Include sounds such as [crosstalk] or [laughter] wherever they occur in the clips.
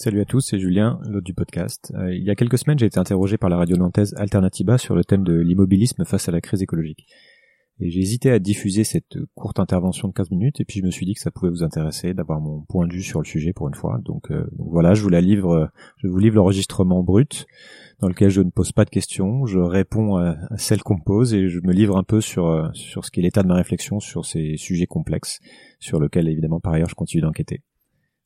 Salut à tous, c'est Julien, l'hôte du podcast. Euh, il y a quelques semaines, j'ai été interrogé par la radio nantaise Alternativa sur le thème de l'immobilisme face à la crise écologique. Et j'ai hésité à diffuser cette courte intervention de 15 minutes, et puis je me suis dit que ça pouvait vous intéresser d'avoir mon point de vue sur le sujet pour une fois. Donc, euh, voilà, je vous la livre, je vous livre l'enregistrement brut, dans lequel je ne pose pas de questions, je réponds à, celles qu'on me pose, et je me livre un peu sur, euh, sur ce qui est l'état de ma réflexion sur ces sujets complexes, sur lesquels évidemment par ailleurs je continue d'enquêter.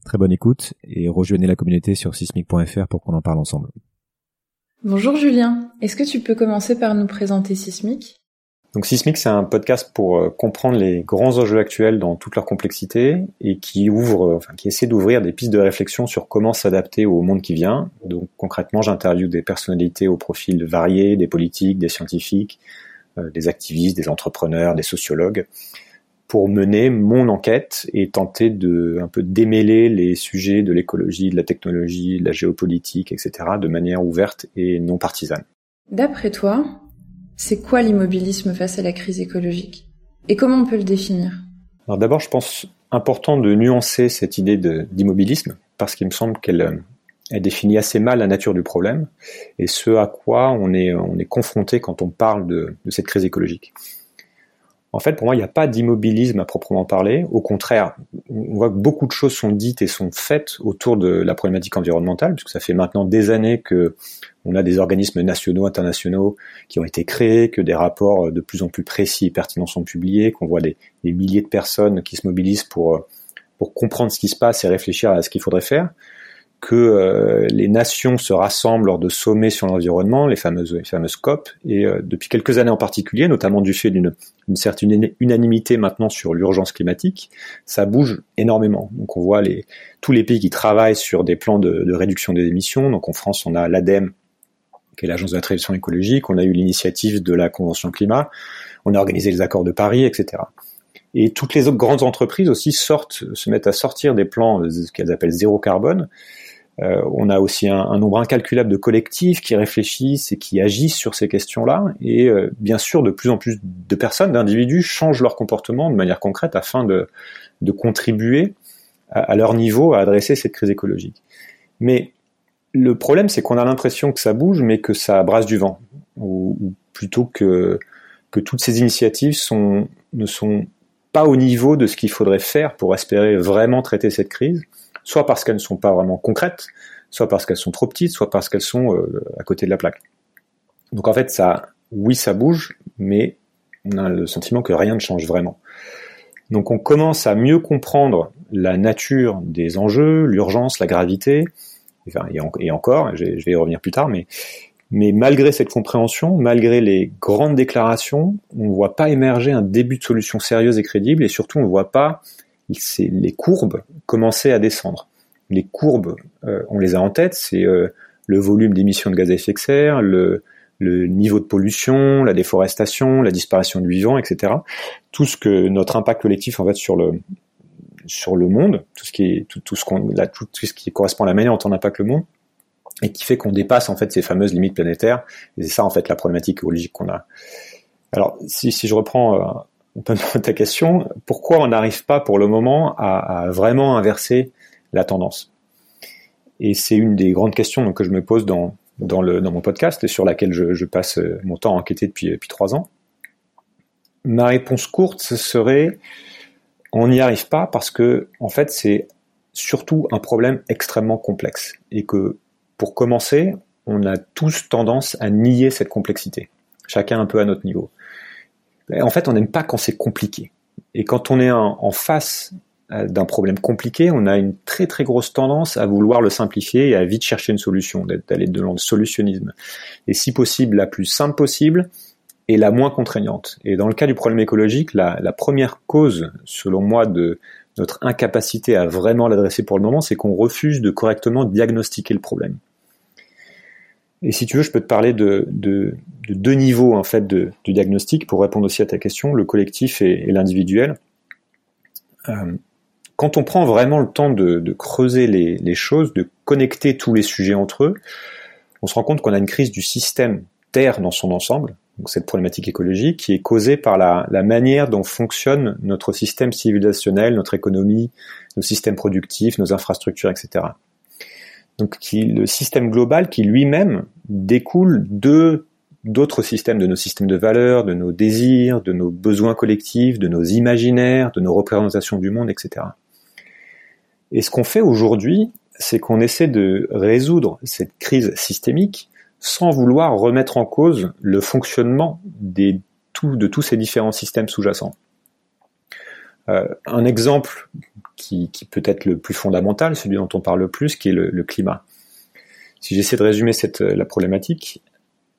Très bonne écoute et rejoignez la communauté sur sismic.fr pour qu'on en parle ensemble. Bonjour Julien, est-ce que tu peux commencer par nous présenter Sismic? Donc Sismic, c'est un podcast pour euh, comprendre les grands enjeux actuels dans toute leur complexité et qui ouvre, euh, enfin qui essaie d'ouvrir des pistes de réflexion sur comment s'adapter au monde qui vient. Donc concrètement, j'interviewe des personnalités au profil variés, des politiques, des scientifiques, euh, des activistes, des entrepreneurs, des sociologues, pour mener mon enquête et tenter de un peu démêler les sujets de l'écologie, de la technologie, de la géopolitique, etc. de manière ouverte et non partisane. D'après toi, c'est quoi l'immobilisme face à la crise écologique? Et comment on peut le définir? Alors d'abord, je pense important de nuancer cette idée d'immobilisme parce qu'il me semble qu'elle elle définit assez mal la nature du problème et ce à quoi on est, on est confronté quand on parle de, de cette crise écologique. En fait, pour moi, il n'y a pas d'immobilisme à proprement parler. Au contraire, on voit que beaucoup de choses sont dites et sont faites autour de la problématique environnementale, puisque ça fait maintenant des années que on a des organismes nationaux, internationaux qui ont été créés, que des rapports de plus en plus précis et pertinents sont publiés, qu'on voit des, milliers de personnes qui se mobilisent pour comprendre ce qui se passe et réfléchir à ce qu'il faudrait faire que euh, les nations se rassemblent lors de sommets sur l'environnement, les fameuses, les fameuses COP, et euh, depuis quelques années en particulier, notamment du fait d'une certaine unanimité maintenant sur l'urgence climatique, ça bouge énormément. Donc on voit les, tous les pays qui travaillent sur des plans de, de réduction des émissions. Donc en France, on a l'ADEME, qui est l'agence de la transition écologique, on a eu l'initiative de la Convention climat, on a organisé les accords de Paris, etc. Et toutes les autres grandes entreprises aussi sortent, se mettent à sortir des plans, ce qu'elles appellent zéro carbone, euh, on a aussi un, nombre incalculable de collectifs qui réfléchissent et qui agissent sur ces questions-là. Et euh, bien sûr, de plus en plus de personnes, d'individus, changent leur comportement de manière concrète afin de, contribuer à, leur niveau à adresser cette crise écologique. Mais le problème, c'est qu'on a l'impression que ça bouge, mais que ça brasse du vent, ou, plutôt que, toutes ces initiatives ne sont pas au niveau de ce qu'il faudrait faire pour espérer vraiment traiter cette crise soit parce qu'elles ne sont pas vraiment concrètes, soit parce qu'elles sont trop petites, soit parce qu'elles sont euh, à côté de la plaque. Donc en fait, ça, oui, ça bouge, mais on a le sentiment que rien ne change vraiment. Donc on commence à mieux comprendre la nature des enjeux, l'urgence, la gravité, et, encore, je vais y revenir plus tard, mais, mais malgré cette compréhension, malgré les grandes déclarations, on ne voit pas émerger un début de solution sérieuse et crédible, et surtout on ne voit pas les courbes commençaient à descendre. Les courbes, euh, on les a en tête, c'est euh, le volume d'émissions de gaz à effet de serre, le, niveau de pollution, la déforestation, la disparition du vivant, etc. Tout ce que notre impact collectif en fait sur le sur le monde, tout ce qui est tout, ce qu'on tout, tout, ce qui correspond à la manière dont on impacte le monde et qui fait qu'on dépasse en fait ces fameuses limites planétaires. Et c'est ça en fait la problématique écologique qu'on a. Alors si, si je reprends euh, [laughs] ta question, pourquoi on n'arrive pas pour le moment à, vraiment inverser la tendance? Et c'est une des grandes questions que je me pose dans, mon podcast et sur laquelle je, passe mon temps à enquêter depuis, depuis trois ans. Ma réponse courte, ce serait on n'y arrive pas parce que, en fait, c'est surtout un problème extrêmement complexe et que, pour commencer, on a tous tendance à nier cette complexité, chacun un peu à notre niveau en fait, on n'aime pas quand c'est compliqué. Et quand on est en, face euh, d'un problème compliqué, on a une très très grosse tendance à vouloir le simplifier et à vite chercher une solution, d'aller de le solutionnisme. Et si possible, la plus simple possible et la moins contraignante. Et dans le cas du problème écologique, la première cause, selon moi, de notre incapacité à vraiment l'adresser pour le moment, c'est qu'on refuse de correctement diagnostiquer le problème. Et si tu veux, je peux te parler de, de, de deux niveaux en fait de, diagnostic pour répondre aussi à ta question, le collectif et, l'individuel. Euh, quand on prend vraiment le temps de, creuser les, choses, de connecter tous les sujets entre eux, on se rend compte qu'on a une crise du système Terre dans son ensemble, donc cette problématique écologique, qui est causée par la manière dont fonctionne notre système civilisationnel, notre économie, nos systèmes productifs, nos infrastructures, etc. Donc qui, le système global qui lui-même découle de d'autres systèmes, de nos systèmes de valeurs, de nos désirs, de nos besoins collectifs, de nos imaginaires, de nos représentations du monde, etc. Et ce qu'on fait aujourd'hui, c'est qu'on essaie de résoudre cette crise systémique sans vouloir remettre en cause le fonctionnement des, tout, de tous ces différents systèmes sous-jacents. Euh, un exemple qui, peut être le plus fondamental, celui dont on parle le plus, qui est le, climat. Si j'essaie de résumer cette, la problématique,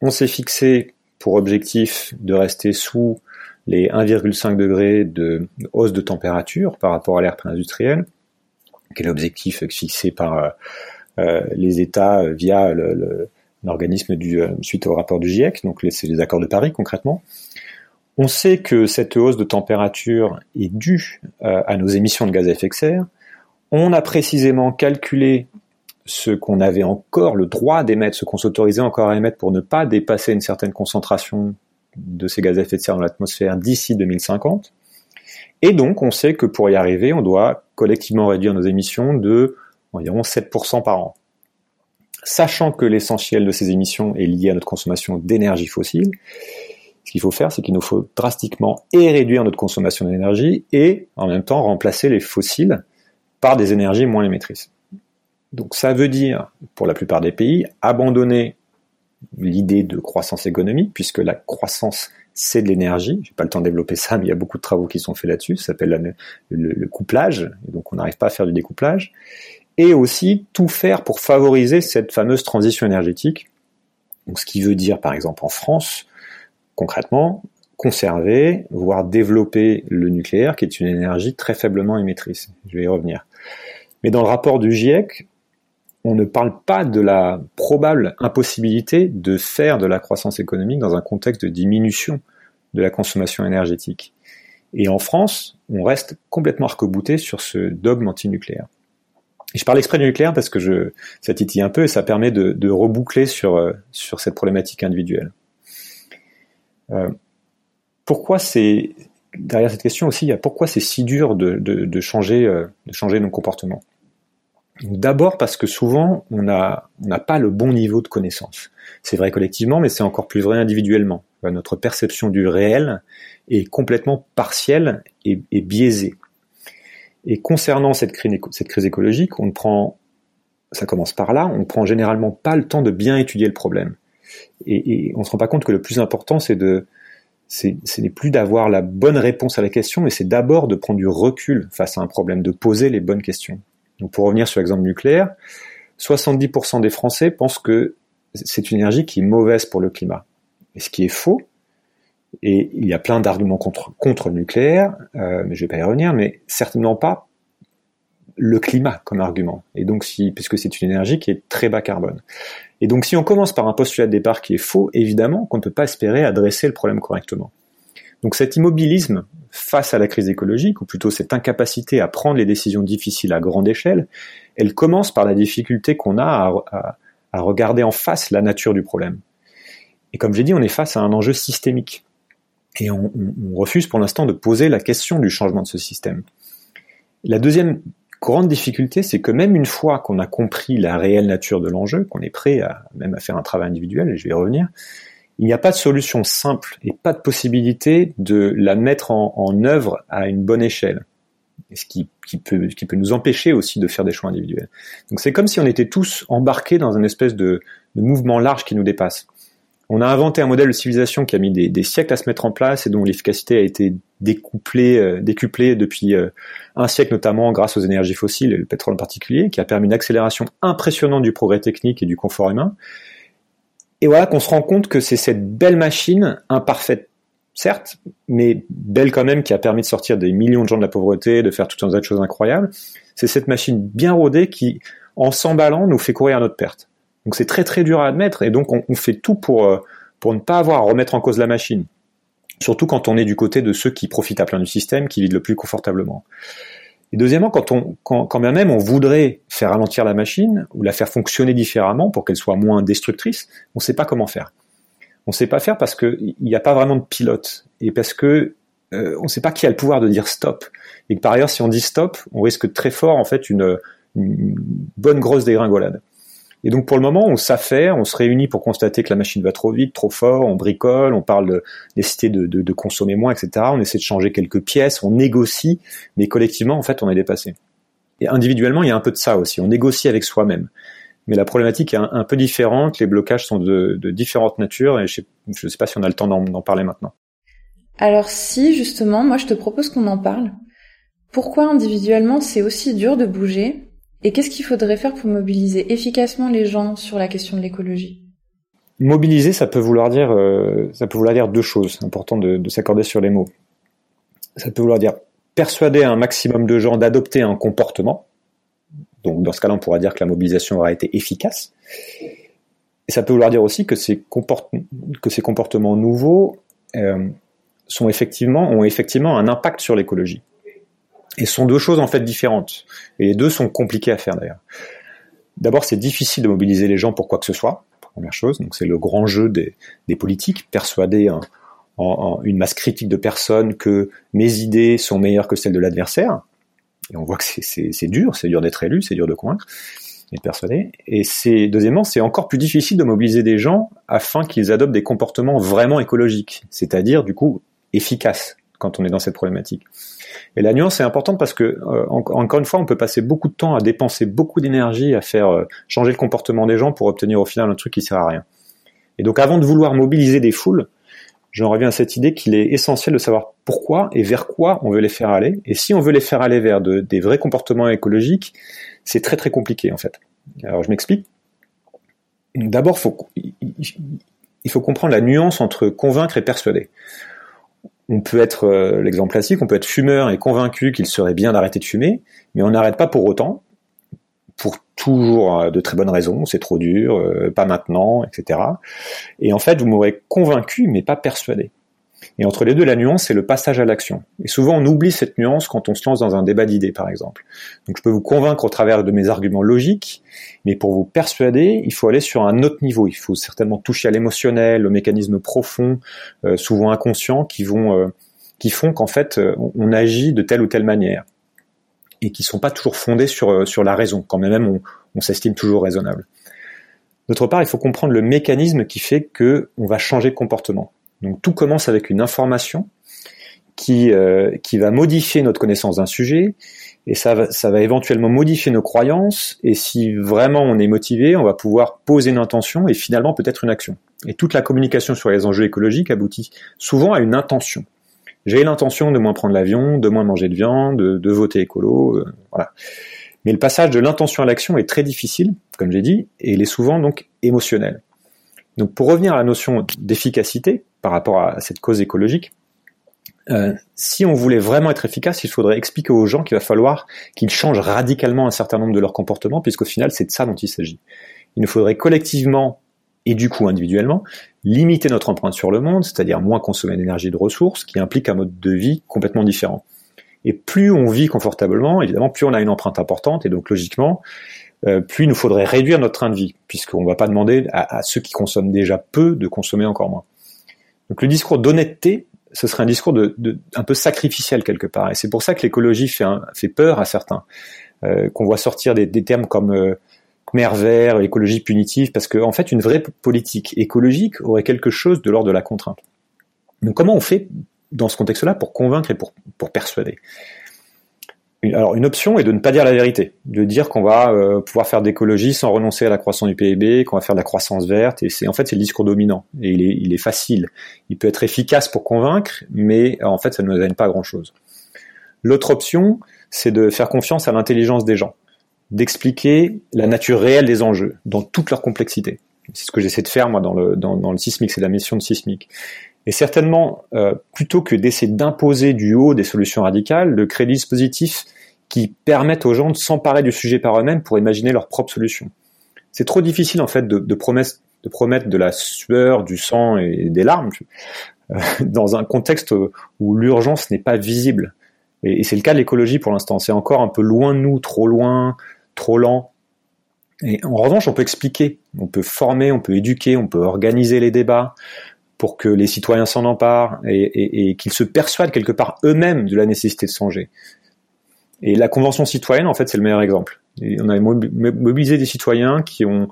on s'est fixé pour objectif de rester sous les 1,5 degrés de hausse de température par rapport à l'ère pré-industrielle, qui est l'objectif fixé par euh, euh les États via l'organisme euh, suite au rapport du GIEC, donc c'est les accords de Paris concrètement. On sait que cette hausse de température est due euh, à nos émissions de gaz à effet de serre. On a précisément calculé ce qu'on avait encore le droit d'émettre, ce qu'on s'autorisait encore à émettre pour ne pas dépasser une certaine concentration de ces gaz à effet de serre dans l'atmosphère d'ici 2050. Et donc, on sait que pour y arriver, on doit collectivement réduire nos émissions de environ 7% par an. Sachant que l'essentiel de ces émissions est lié à notre consommation d'énergie fossile, ce qu'il faut faire, c'est qu'il nous faut drastiquement et réduire notre consommation d'énergie et en même temps remplacer les fossiles par des énergies moins émettrices. Donc ça veut dire, pour la plupart des pays, abandonner l'idée de croissance économique, puisque la croissance, c'est de l'énergie. J'ai pas le temps de développer ça, mais il y a beaucoup de travaux qui sont faits là-dessus. Ça s'appelle le, couplage, donc on n'arrive pas à faire du découplage. Et aussi tout faire pour favoriser cette fameuse transition énergétique. Donc ce qui veut dire, par exemple, en France, concrètement, conserver, voire développer le nucléaire, qui est une énergie très faiblement émettrice. Je vais y revenir. Mais dans le rapport du GIEC, on ne parle pas de la probable impossibilité de faire de la croissance économique dans un contexte de diminution de la consommation énergétique. Et en France, on reste complètement arc-bouté sur ce dogme anti-nucléaire. Et je parle exprès du nucléaire parce que je, ça titille un peu et ça permet de, reboucler euh, sur cette problématique individuelle. Euh, pourquoi c'est derrière cette question aussi, il y a pourquoi c'est si dur de, de, changer, euh, de changer nos comportements? D'abord parce que souvent, on n'a on pas le bon niveau de connaissance. C'est vrai collectivement, mais c'est encore plus vrai individuellement. Euh, notre perception du réel est complètement partielle et, biaisée. Et concernant cette crise, cette crise écologique, on prend, ça commence par là, on ne prend généralement pas le temps de bien étudier le problème. Et, on se rend pas compte que le plus important, c'est de, ce n'est plus d'avoir la bonne réponse à la question, mais c'est d'abord de prendre du recul face à un problème, de poser les bonnes questions. Donc pour revenir sur l'exemple nucléaire, 70% des Français pensent que c'est une énergie qui est mauvaise pour le climat. Et ce qui est faux, et il y a plein d'arguments contre, contre le nucléaire, euh, mais je vais pas y revenir, mais certainement pas le climat comme argument. Et donc si, puisque c'est une énergie qui est très bas carbone. Et donc si on commence par un postulat de départ qui est faux, évidemment qu'on ne peut pas espérer adresser le problème correctement. Donc cet immobilisme face à la crise écologique, ou plutôt cette incapacité à prendre les décisions difficiles à grande échelle, elle commence par la difficulté qu'on a à, regarder en face la nature du problème. Et comme j'ai dit, on est face à un enjeu systémique. Et on, on refuse pour l'instant de poser la question du changement de ce système. La deuxième grande difficulté, c'est que même une fois qu'on a compris la réelle nature de l'enjeu, qu'on est prêt à même à faire un travail individuel, et je vais y revenir, il n'y a pas de solution simple et pas de possibilité de la mettre en, œuvre à une bonne échelle. Ce qui, peut, nous empêcher aussi de faire des choix individuels. Donc c'est comme si on était tous embarqués dans une espèce de, mouvement large qui nous dépasse. On a inventé un modèle de civilisation qui a mis des, siècles à se mettre en place et dont l'efficacité a été découplée, euh, décuplée depuis euh, un siècle notamment grâce aux énergies fossiles et le pétrole en particulier, qui a permis une accélération impressionnante du progrès technique et du confort humain, et voilà qu'on se rend compte que c'est cette belle machine, imparfaite certes, mais belle quand même, qui a permis de sortir des millions de gens de la pauvreté, de faire toutes un tas de choses incroyables. C'est cette machine bien rodée qui, en s'emballant, nous fait courir à notre perte. Donc c'est très très dur à admettre, et donc on, fait tout pour, euh, pour ne pas avoir à remettre en cause la machine. Surtout quand on est du côté de ceux qui profitent à plein du système, qui vivent le plus confortablement. Et deuxièmement, quand on, quand, bien même on voudrait faire ralentir la machine ou la faire fonctionner différemment pour qu'elle soit moins destructrice, on ne sait pas comment faire. On ne sait pas faire parce qu'il n'y a pas vraiment de pilote et parce que euh, on ne sait pas qui a le pouvoir de dire stop. Et que par ailleurs, si on dit stop, on risque très fort en fait une bonne grosse dégringolade. Et donc pour le moment, on s'affaire, on se réunit pour constater que la machine va trop vite, trop fort, on bricole, on parle de nécessité de, consommer moins, etc. On essaie de changer quelques pièces, on négocie, mais collectivement, en fait, on est dépassé. Et individuellement, il y a un peu de ça aussi. On négocie avec soi-même. Mais la problématique est un, peu différente, les blocages sont de, différentes natures, et je ne sais, pas si on a le temps d'en parler maintenant. Alors si, justement, moi je te propose qu'on en parle. Pourquoi individuellement c'est aussi dur de bouger et qu'est-ce qu'il faudrait faire pour mobiliser efficacement les gens sur la question de l'écologie? Mobiliser, ça peut vouloir dire, euh, ça peut vouloir dire deux choses. Important de, de s'accorder sur les mots. Ça peut vouloir dire persuader un maximum de gens d'adopter un comportement. Donc dans ce cas-là, on pourra dire que la mobilisation aura été efficace. Et ça peut vouloir dire aussi que ces, comportements nouveaux euh, ont effectivement un impact sur l'écologie. Et ce sont deux choses en fait différentes. Et les deux sont compliquées à faire d'ailleurs. D'abord, c'est difficile de mobiliser les gens pour quoi que ce soit, première chose. Donc c'est le grand jeu des, des politiques, persuader en, en, une masse critique de personnes que mes idées sont meilleures que celles de l'adversaire. Et on voit que c'est dur, c'est dur d'être élu, c'est dur de convaincre et de persuader. Et c'est deuxièmement, c'est encore plus difficile de mobiliser des gens afin qu'ils adoptent des comportements vraiment écologiques, c'est-à-dire du coup efficaces quand on est dans cette problématique. Et la nuance est importante parce que, euh, encore une fois, on peut passer beaucoup de temps à dépenser beaucoup d'énergie à faire euh, changer le comportement des gens pour obtenir au final un truc qui sert à rien. Et donc, avant de vouloir mobiliser des foules, j'en reviens à cette idée qu'il est essentiel de savoir pourquoi et vers quoi on veut les faire aller. Et si on veut les faire aller vers de, des vrais comportements écologiques, c'est très très compliqué en fait. Alors je m'explique. D'abord, il faut comprendre la nuance entre convaincre et persuader on peut être euh, l'exemple classique, on peut être fumeur et convaincu qu'il serait bien d'arrêter de fumer, mais on n'arrête pas pour autant, pour toujours euh, de très bonnes raisons, c'est trop dur, euh, pas maintenant, etc. Et en fait, vous m'aurez convaincu, mais pas persuadé. Et entre les deux, la nuance, c'est le passage à l'action. Et souvent, on oublie cette nuance quand on se lance dans un débat d'idées, par exemple. Donc, je peux vous convaincre au travers de mes arguments logiques, mais pour vous persuader, il faut aller sur un autre niveau. Il faut certainement toucher à l'émotionnel, aux mécanismes profonds, euh, souvent inconscients, qui vont, euh, qui font qu'en fait, euh, on, agit de telle ou telle manière et qui sont pas toujours fondés sur la raison, quand même on, s'estime toujours raisonnable. D'autre part, il faut comprendre le mécanisme qui fait que on va changer de comportement. Donc tout commence avec une information qui, euh, qui va modifier notre connaissance d'un sujet, et ça va, ça va éventuellement modifier nos croyances, et si vraiment on est motivé, on va pouvoir poser une intention et finalement peut-être une action. Et toute la communication sur les enjeux écologiques aboutit souvent à une intention. J'ai l'intention de moins prendre l'avion, de moins manger de viande, de, voter écolo, euh, voilà. Mais le passage de l'intention à l'action est très difficile, comme j'ai dit, et il est souvent donc émotionnel. Donc pour revenir à la notion d'efficacité par rapport à cette cause écologique, euh, si on voulait vraiment être efficace, il faudrait expliquer aux gens qu'il va falloir qu'ils changent radicalement un certain nombre de leurs comportements, puisqu'au final c'est de ça dont il s'agit. Il nous faudrait collectivement et du coup individuellement limiter notre empreinte sur le monde, c'est-à-dire moins consommer d'énergie de ressources, qui implique un mode de vie complètement différent. Et plus on vit confortablement, évidemment, plus on a une empreinte importante, et donc logiquement, euh, plus il nous faudrait réduire notre train de vie, puisqu'on ne va pas demander à, ceux qui consomment déjà peu de consommer encore moins. Donc le discours d'honnêteté, ce serait un discours un peu sacrificiel quelque part, et c'est pour ça que l'écologie fait, peur à certains, euh, qu'on voit sortir des, termes comme euh, Khmer vert, écologie punitive, parce qu'en en fait une vraie politique écologique aurait quelque chose de l'ordre de la contrainte. Donc comment on fait dans ce contexte-là pour convaincre et pour persuader? Alors une option est de ne pas dire la vérité, de dire qu'on va euh, pouvoir faire d'écologie sans renoncer à la croissance du PIB, qu'on va faire de la croissance verte, et c'est en fait c'est le discours dominant et il est, il est facile. Il peut être efficace pour convaincre, mais en fait ça ne nous amène pas à grand chose. L'autre option, c'est de faire confiance à l'intelligence des gens, d'expliquer la nature réelle des enjeux dans toute leur complexité. C'est ce que j'essaie de faire moi dans le dans, dans le sismique, c'est la mission de sismique. Et certainement, euh, plutôt que d'essayer d'imposer du haut des solutions radicales, de créer des dispositifs qui permettent aux gens de s'emparer du sujet par eux-mêmes pour imaginer leurs propres solutions. C'est trop difficile en fait de, promettre, de la sueur, du sang et des larmes [laughs] dans un contexte où l'urgence n'est pas visible. Et, et c'est le cas de l'écologie pour l'instant. C'est encore un peu loin de nous, trop loin, trop lent. Et en revanche, on peut expliquer, on peut former, on peut éduquer, on peut organiser les débats, pour que les citoyens s'en emparent et, qu'ils se persuadent quelque part eux-mêmes de la nécessité de changer. Et la convention citoyenne, en fait, c'est le meilleur exemple. on a mobilisé des citoyens qui ont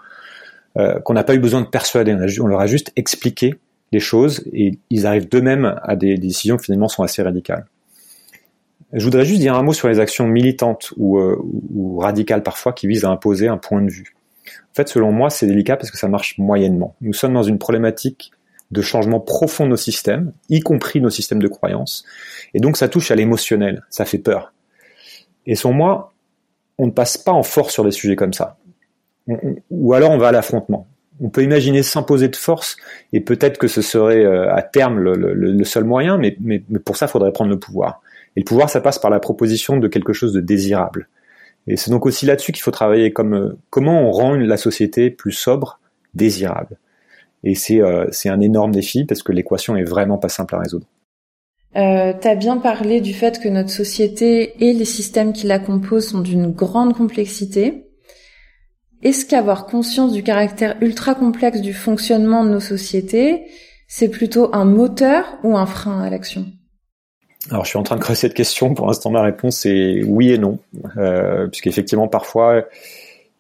euh, qu'on n'a pas eu besoin de persuader. On, leur a juste expliqué les choses et ils arrivent d'eux-mêmes à des, décisions qui finalement sont assez radicales. Je voudrais juste dire un mot sur les actions militantes ou, euh, ou radicales parfois qui visent à imposer un point de vue. En fait, selon moi, c'est délicat parce que ça marche moyennement. Nous sommes dans une problématique de changement profond de nos systèmes, y compris nos systèmes de croyance, et donc ça touche à l'émotionnel, ça fait peur. Et selon moi, on ne passe pas en force sur des sujets comme ça. ou alors on va à l'affrontement. On peut imaginer s'imposer de force, et peut-être que ce serait euh, à terme le, seul moyen, mais, mais, pour ça, il faudrait prendre le pouvoir. Et le pouvoir, ça passe par la proposition de quelque chose de désirable. Et c'est donc aussi là-dessus qu'il faut travailler, comme euh, comment on rend la société plus sobre, désirable. Et c'est euh, un énorme défi parce que l'équation est vraiment pas simple à résoudre. Euh, tu as bien parlé du fait que notre société et les systèmes qui la composent sont d'une grande complexité. Est-ce qu'avoir conscience du caractère ultra complexe du fonctionnement de nos sociétés, c'est plutôt un moteur ou un frein à l'action? Alors, je suis en train de creuser cette question. Pour l'instant, ma réponse est oui et non, euh, puisqu'effectivement, parfois,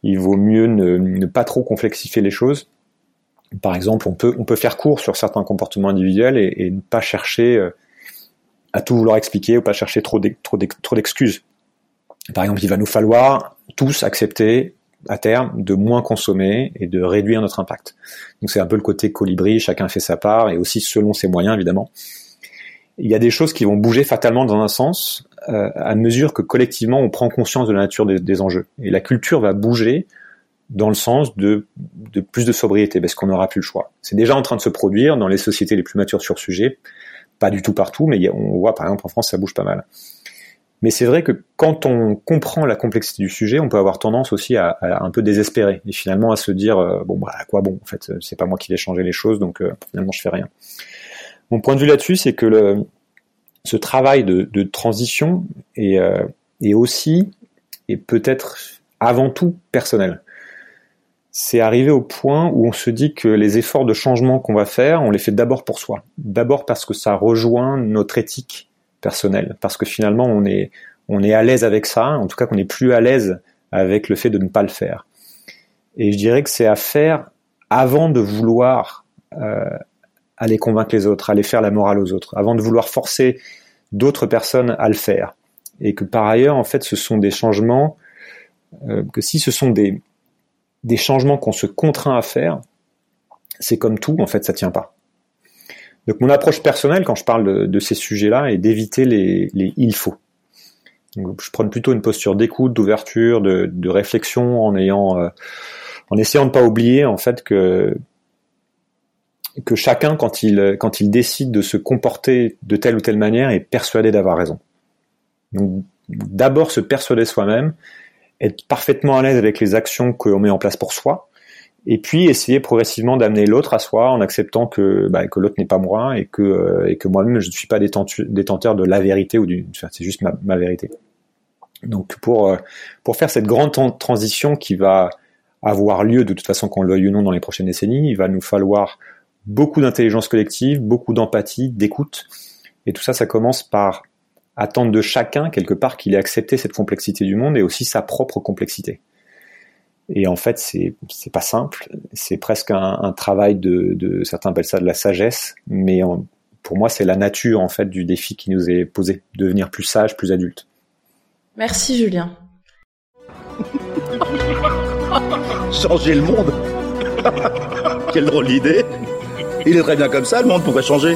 il vaut mieux ne, ne, pas trop complexifier les choses. Par exemple, on peut, on peut faire court sur certains comportements individuels et, ne pas chercher euh, à tout vouloir expliquer ou pas chercher trop d'excuses. Par exemple, il va nous falloir tous accepter à terme de moins consommer et de réduire notre impact. Donc c'est un peu le côté colibri, chacun fait sa part et aussi selon ses moyens évidemment. Il y a des choses qui vont bouger fatalement dans un sens euh, à mesure que collectivement on prend conscience de la nature des enjeux. Et la culture va bouger dans le sens de, plus de sobriété, parce qu'on n'aura plus le choix. C'est déjà en train de se produire dans les sociétés les plus matures sur le sujet, pas du tout partout, mais on voit par exemple en France ça bouge pas mal. Mais c'est vrai que quand on comprend la complexité du sujet, on peut avoir tendance aussi à, un peu désespérer et finalement à se dire euh, bon bah à quoi bon en fait c'est pas moi qui vais changer les choses donc euh, finalement je fais rien. Mon point de vue là-dessus c'est que ce travail de, transition euh, est aussi et peut-être avant tout personnel c'est arrivé au point où on se dit que les efforts de changement qu'on va faire, on les fait d'abord pour soi. D'abord parce que ça rejoint notre éthique personnelle, parce que finalement on est on est à l'aise avec ça, en tout cas qu'on est plus à l'aise avec le fait de ne pas le faire. Et je dirais que c'est à faire avant de vouloir euh, aller convaincre les autres, aller faire la morale aux autres, avant de vouloir forcer d'autres personnes à le faire. Et que par ailleurs, en fait, ce sont des changements euh, que si ce sont des des changements qu'on se contraint à faire, c'est comme tout, en fait, ça tient pas. Donc mon approche personnelle quand je parle de, ces sujets-là est d'éviter les, il faut. je prends plutôt une posture d'écoute, d'ouverture, de, réflexion, en ayant, euh, en essayant de pas oublier en fait que que chacun quand il quand il décide de se comporter de telle ou telle manière est persuadé d'avoir raison. Donc d'abord se persuader soi-même être parfaitement à l'aise avec les actions qu'on met en place pour soi, et puis essayer progressivement d'amener l'autre à soi en acceptant que, bah, que l'autre n'est pas moi et que, euh, que moi-même je ne suis pas détenteur de la vérité ou du, c'est juste ma, ma, vérité. Donc pour euh, pour faire cette grande transition qui va avoir lieu de toute façon qu'on le veuille ou non dans les prochaines décennies, il va nous falloir beaucoup d'intelligence collective, beaucoup d'empathie, d'écoute, et tout ça, ça commence par attendre de chacun quelque part qu'il ait accepté cette complexité du monde et aussi sa propre complexité. Et en fait, c'est c'est pas simple. C'est presque un, travail de, de, certains appellent ça de la sagesse, mais pour moi, c'est la nature en fait du défi qui nous est posé, devenir plus sage, plus adulte. Merci Julien. [laughs] changer le monde. [laughs] Quelle drôle d'idée. Il est très bien comme ça, le monde pourrait changer.